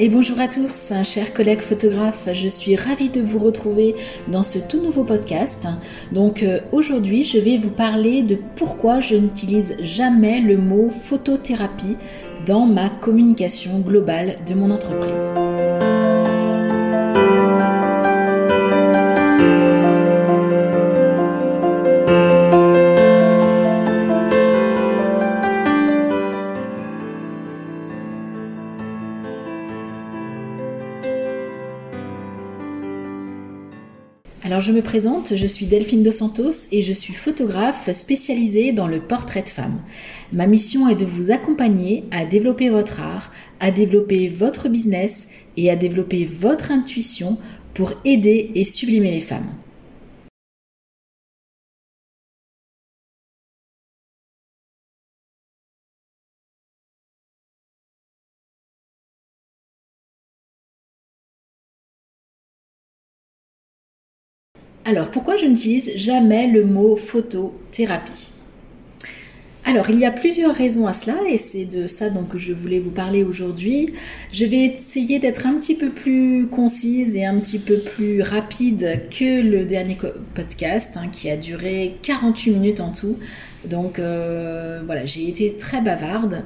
Et bonjour à tous, chers collègues photographes. Je suis ravie de vous retrouver dans ce tout nouveau podcast. Donc euh, aujourd'hui, je vais vous parler de pourquoi je n'utilise jamais le mot photothérapie dans ma communication globale de mon entreprise. Alors je me présente, je suis Delphine Dos Santos et je suis photographe spécialisée dans le portrait de femme. Ma mission est de vous accompagner à développer votre art, à développer votre business et à développer votre intuition pour aider et sublimer les femmes. Alors, pourquoi je n'utilise jamais le mot photothérapie? Alors, il y a plusieurs raisons à cela et c'est de ça que je voulais vous parler aujourd'hui. Je vais essayer d'être un petit peu plus concise et un petit peu plus rapide que le dernier podcast hein, qui a duré 48 minutes en tout. Donc euh, voilà, j'ai été très bavarde.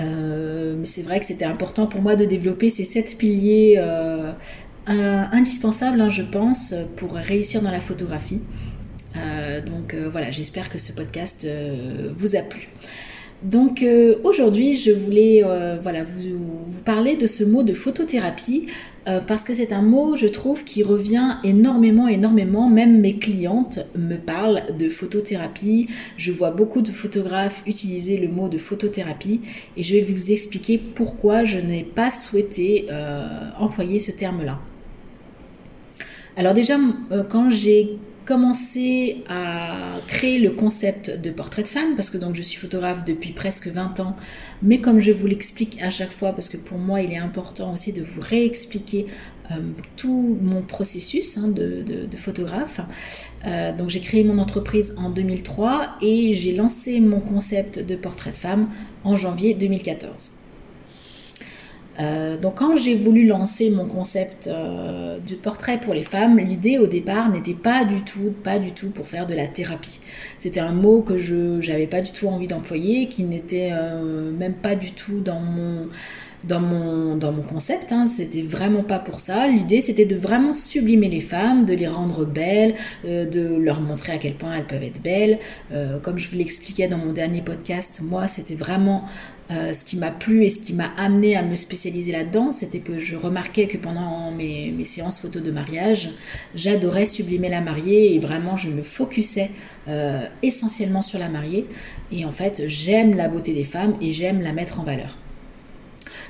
Euh, c'est vrai que c'était important pour moi de développer ces sept piliers euh, indispensable, hein, je pense, pour réussir dans la photographie. Euh, donc euh, voilà, j'espère que ce podcast euh, vous a plu. Donc aujourd'hui, je voulais voilà, vous, vous, parler de ce mot de photothérapie parce que c'est un mot, je trouve, qui revient énormément, énormément. Même mes clientes me parlent de photothérapie. Je vois beaucoup de photographes utiliser le mot de photothérapie et je vais vous expliquer pourquoi je n'ai pas souhaité employer ce terme-là. Alors déjà, euh, quand j'ai commencé à créer le concept de portrait de femme, parce que donc je suis photographe depuis presque 20 ans, mais comme je vous l'explique à chaque fois, parce que pour moi il est important aussi de vous réexpliquer euh, tout mon processus hein, de, photographe. Euh, donc j'ai créé mon entreprise en 2003 et j'ai lancé mon concept de portrait de femme en janvier 2014. Euh, donc quand j'ai voulu lancer mon concept euh, de portrait pour les femmes, l'idée au départ n'était pas du tout, pas du tout pour faire de la thérapie. C'était un mot que je n'avais pas du tout envie d'employer, qui n'était euh, même pas du tout dans mon concept, hein, c'était vraiment pas pour ça. L'idée, c'était de vraiment sublimer les femmes, de les rendre belles, de leur montrer à quel point elles peuvent être belles. comme je vous l'expliquais dans mon dernier podcast, moi, c'était vraiment euh, ce qui m'a plu et ce qui m'a amené à me spécialiser là-dedans, c'était que je remarquais que pendant mes, séances photos de mariage, j'adorais sublimer la mariée et vraiment je me focusais euh, essentiellement sur la mariée. Et en fait, j'aime la beauté des femmes et j'aime la mettre en valeur.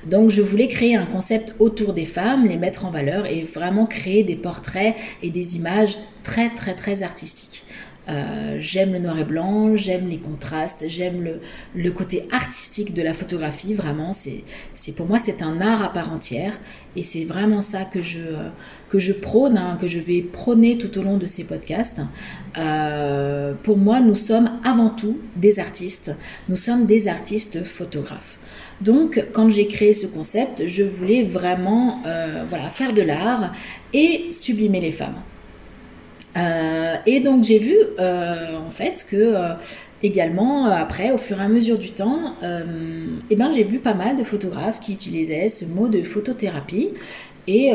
Donc je voulais créer un concept autour des femmes, les mettre en valeur et vraiment créer des portraits et des images très très très artistiques. Euh, j'aime le noir et blanc, j'aime les contrastes, j'aime le, côté artistique de la photographie. Vraiment, c'est, pour moi c'est un art à part entière et c'est vraiment ça que je que je prône, hein, que je vais prôner tout au long de ces podcasts. Euh, pour moi, nous sommes avant tout des artistes. Nous sommes des artistes photographes. Donc, quand j'ai créé ce concept, je voulais vraiment euh, voilà faire de l'art et sublimer les femmes. Euh, et donc j'ai vu euh, en fait que euh, également après, au fur et à mesure du temps, eh ben, j'ai vu pas mal de photographes qui utilisaient ce mot de photothérapie. Et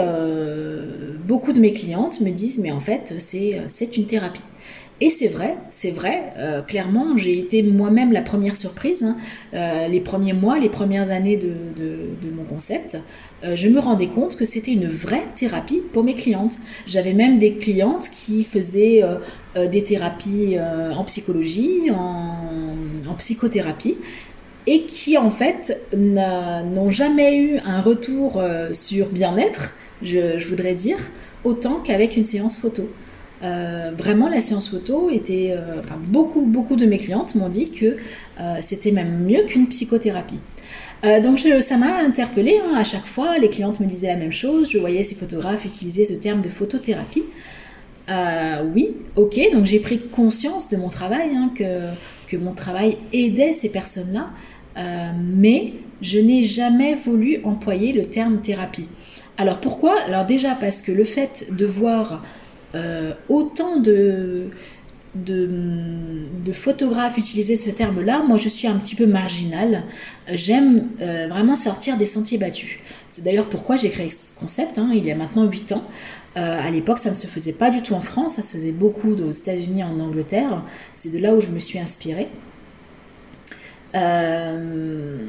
beaucoup de mes clientes me disent mais en fait c'est une thérapie. Et c'est vrai, c'est vrai, clairement, j'ai été moi-même la première surprise. Hein. les premiers mois, les premières années de, de mon concept, euh, je me rendais compte que c'était une vraie thérapie pour mes clientes. J'avais même des clientes qui faisaient euh, euh, des thérapies en psychologie, en, psychothérapie, et qui en fait n'ont jamais eu un retour sur bien-être, je, voudrais dire, autant qu'avec une séance photo. vraiment, la séance photo était. beaucoup, beaucoup de mes clientes m'ont dit que c'était même mieux qu'une psychothérapie. Euh, donc ça m'a interpellée hein, à chaque fois. Les clientes me disaient la même chose. Je voyais ces photographes utiliser ce terme de photothérapie. Euh, oui, ok. Donc j'ai pris conscience de mon travail, hein, que, que mon travail aidait ces personnes-là. Euh, mais je n'ai jamais voulu employer le terme thérapie. Alors pourquoi? Alors déjà parce que le fait de voir autant de, de, photographes utiliser ce terme-là, moi je suis un petit peu marginale. J'aime euh, vraiment sortir des sentiers battus. C'est d'ailleurs pourquoi j'ai créé ce concept, hein, il y a maintenant 8 ans. Euh, à l'époque, ça ne se faisait pas du tout en France, ça se faisait beaucoup aux États-Unis, en Angleterre. C'est de là où je me suis inspirée. Euh,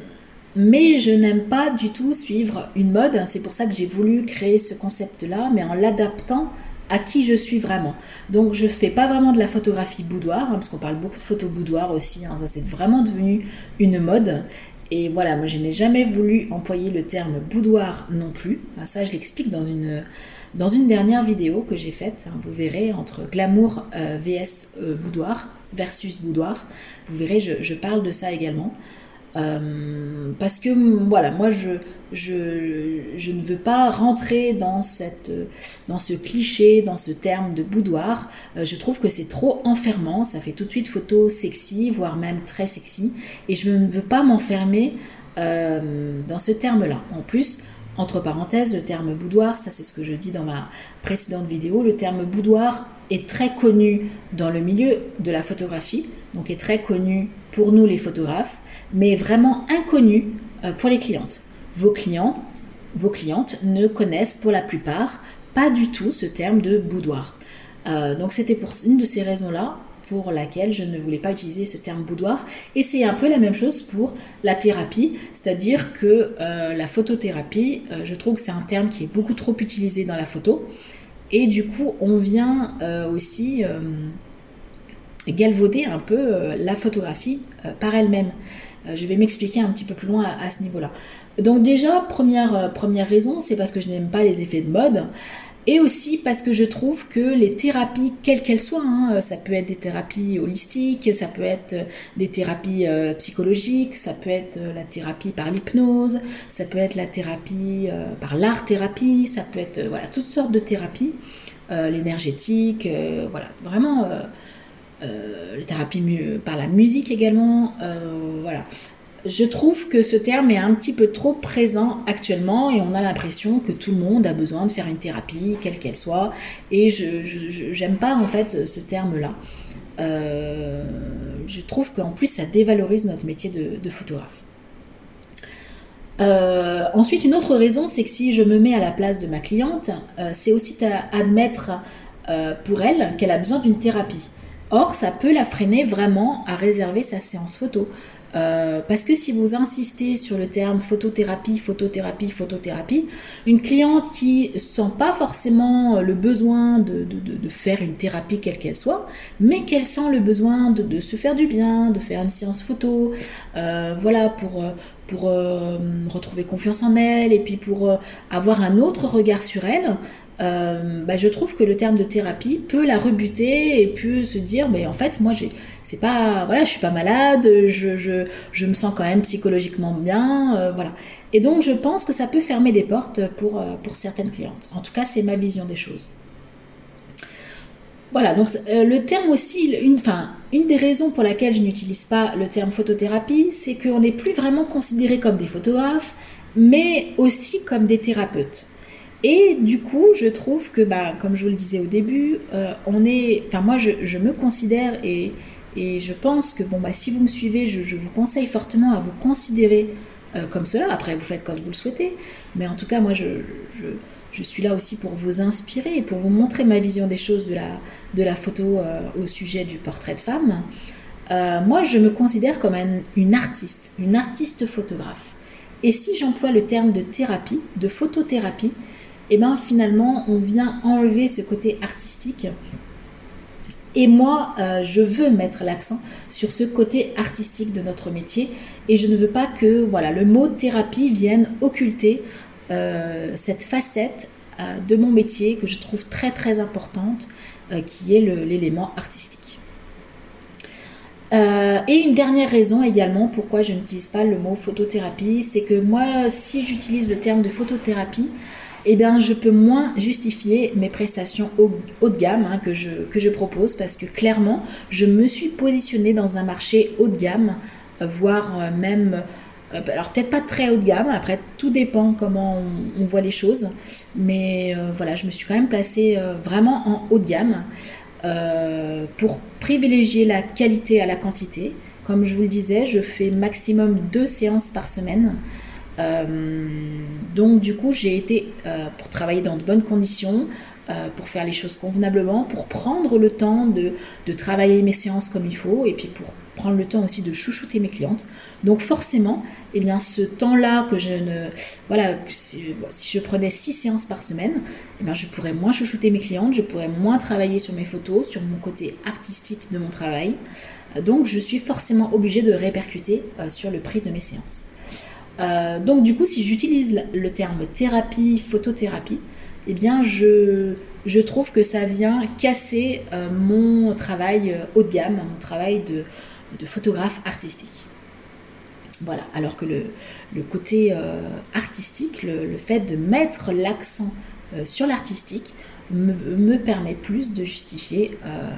mais je n'aime pas du tout suivre une mode. C'est pour ça que j'ai voulu créer ce concept-là, mais en l'adaptant à qui je suis vraiment. Donc je fais pas vraiment de la photographie boudoir, hein, parce qu'on parle beaucoup de photos boudoir aussi, hein, ça c'est vraiment devenu une mode. Et voilà, moi je n'ai jamais voulu employer le terme boudoir non plus. ça je l'explique dans une, dans une dernière vidéo que j'ai faite. Hein, vous verrez entre glamour euh, vs euh, boudoir versus boudoir. Vous verrez, je parle de ça également. Euh, parce que voilà, moi je, je, je, ne veux pas rentrer dans, cette, dans ce cliché, dans ce terme de boudoir. Euh, je trouve que c'est trop enfermant, ça fait tout de suite photo sexy, voire même très sexy, et je ne veux pas m'enfermer euh, dans ce terme-là. En plus, entre parenthèses, le terme boudoir, ça c'est ce que je dis dans ma précédente vidéo, le terme boudoir est très connu dans le milieu de la photographie, donc est très connu pour nous les photographes mais vraiment inconnu euh, pour les clientes. Vos clientes, vos clientes ne connaissent pour la plupart pas du tout ce terme de boudoir. Euh, donc c'était pour une de ces raisons-là pour laquelle je ne voulais pas utiliser ce terme boudoir. Et c'est un peu la même chose pour la thérapie, c'est-à-dire que euh, la photothérapie, je trouve que c'est un terme qui est beaucoup trop utilisé dans la photo. Et du coup, on vient aussi galvauder un peu la photographie par elle-même. Euh, je vais m'expliquer un petit peu plus loin à, ce niveau-là. Donc déjà, première, euh, raison, c'est parce que je n'aime pas les effets de mode. Et aussi parce que je trouve que les thérapies, quelles qu'elles soient, hein, ça peut être des thérapies holistiques, ça peut être des thérapies euh, psychologiques, ça peut être la thérapie par l'hypnose, ça peut être la thérapie par l'art-thérapie, ça peut être voilà, toutes sortes de thérapies, l'énergétique, voilà, vraiment euh, la thérapie par la musique également. Euh, voilà. Je trouve que ce terme est un petit peu trop présent actuellement et on a l'impression que tout le monde a besoin de faire une thérapie, quelle qu'elle soit. Et je n'aime pas en fait ce terme-là. Euh, je trouve qu'en plus ça dévalorise notre métier de, photographe. ensuite, une autre raison, c'est que si je me mets à la place de ma cliente, c'est aussi admettre pour elle qu'elle a besoin d'une thérapie. Or, ça peut la freiner vraiment à réserver sa séance photo. Euh, parce que si vous insistez sur le terme photothérapie, photothérapie, photothérapie, une cliente qui sent pas forcément le besoin de, faire une thérapie quelle qu'elle soit, mais qu'elle sent le besoin de, se faire du bien, de faire une séance photo, euh, voilà, pour, euh, retrouver confiance en elle et puis pour avoir un autre regard sur elle, euh, bah, je trouve que le terme de thérapie peut la rebuter et peut se dire mais en fait moi j'ai c'est pas voilà je suis pas malade je, je, je me sens quand même psychologiquement bien euh, voilà. Et donc je pense que ça peut fermer des portes pour euh, pour certaines clientes. En tout cas c'est ma vision des choses. Voilà donc le terme aussi une enfin une des raisons pour laquelle je n'utilise pas le terme photothérapie c'est qu'on n'est plus vraiment considéré comme des photographes mais aussi comme des thérapeutes et du coup, je trouve que, bah, comme je vous le disais au début, euh, on est, enfin moi, je, me considère et, je pense que, bon, bah, si vous me suivez, je, vous conseille fortement à vous considérer euh, comme cela. Après, vous faites comme vous le souhaitez, mais en tout cas, moi, je, suis là aussi pour vous inspirer et pour vous montrer ma vision des choses de la, de la photo euh, au sujet du portrait de femme. moi, je me considère comme une artiste, une artiste photographe. Et si j'emploie le terme de thérapie, de photothérapie, et bien finalement on vient enlever ce côté artistique. Et moi, euh, je veux mettre l'accent sur ce côté artistique de notre métier et je ne veux pas que voilà, le mot thérapie vienne occulter euh, cette facette euh, de mon métier que je trouve très très importante, qui est l'élément artistique. et une dernière raison également pourquoi je n'utilise pas le mot photothérapie, c'est que moi, si j'utilise le terme de photothérapie, eh bien, je peux moins justifier mes prestations haut, de gamme hein, que, je, propose parce que clairement, je me suis positionnée dans un marché haut de gamme, euh, voire euh, même Euh, alors peut-être pas très haut de gamme, après tout dépend comment on, voit les choses, mais voilà, je me suis quand même placée vraiment en haut de gamme pour privilégier la qualité à la quantité. Comme je vous le disais, je fais maximum deux séances par semaine. Donc du coup, j'ai été pour travailler dans de bonnes conditions, pour faire les choses convenablement, pour prendre le temps de, travailler mes séances comme il faut, et puis pour prendre le temps aussi de chouchouter mes clientes. Donc forcément, eh bien, ce temps-là que je ne... Voilà, si, je prenais six séances par semaine, eh bien, je pourrais moins chouchouter mes clientes, je pourrais moins travailler sur mes photos, sur mon côté artistique de mon travail. Donc je suis forcément obligée de répercuter euh, sur le prix de mes séances. Euh, donc du coup, si j'utilise le terme thérapie, photothérapie, eh bien je, je trouve que ça vient casser euh, mon travail haut de gamme, mon travail de, de photographe artistique. Voilà, alors que le, côté euh, artistique, le, fait de mettre l'accent euh, sur l'artistique me, permet plus de justifier euh,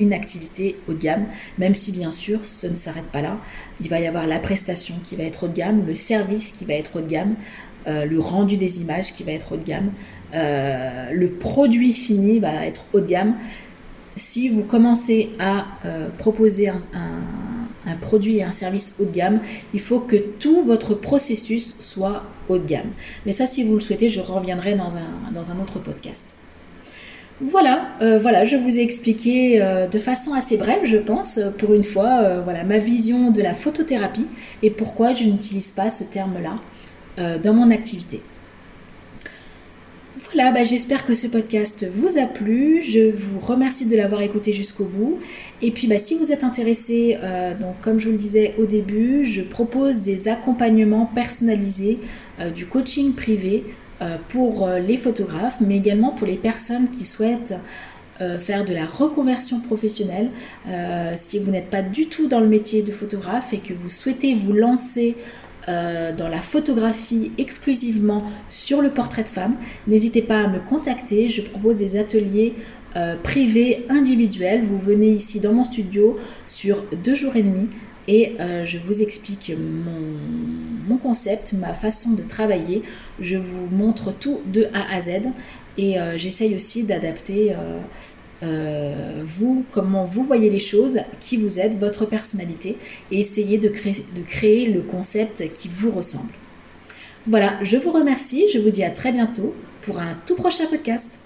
une activité haut de gamme, même si bien sûr ce ne s'arrête pas là. Il va y avoir la prestation qui va être haut de gamme, le service qui va être haut de gamme, le rendu des images qui va être haut de gamme, le produit fini va être haut de gamme si vous commencez à euh, proposer un, produit et un service haut de gamme, il faut que tout votre processus soit haut de gamme. Mais ça, si vous le souhaitez, je reviendrai dans un, autre podcast. Voilà, euh, voilà, je vous ai expliqué euh, de façon assez brève, je pense, pour une fois, voilà, ma vision de la photothérapie et pourquoi je n'utilise pas ce terme-là dans mon activité. Voilà, bah, j'espère que ce podcast vous a plu. Je vous remercie de l'avoir écouté jusqu'au bout. Et puis, bah, si vous êtes intéressé, euh, donc comme je vous le disais au début, je propose des accompagnements personnalisés, euh, du coaching privé euh, pour les photographes, mais également pour les personnes qui souhaitent faire de la reconversion professionnelle. si vous n'êtes pas du tout dans le métier de photographe et que vous souhaitez vous lancer euh, dans la photographie exclusivement sur le portrait de femme, n'hésitez pas à me contacter. Je propose des ateliers euh, privés, individuels. Vous venez ici dans mon studio sur deux jours et demi et euh, je vous explique mon, concept, ma façon de travailler. Je vous montre tout de A à Z et j'essaye aussi d'adapter euh, vous, comment vous voyez les choses, qui vous êtes, votre personnalité, et créer, de créer le concept qui vous ressemble. Voilà, je vous remercie, je vous dis à très bientôt pour un tout prochain podcast.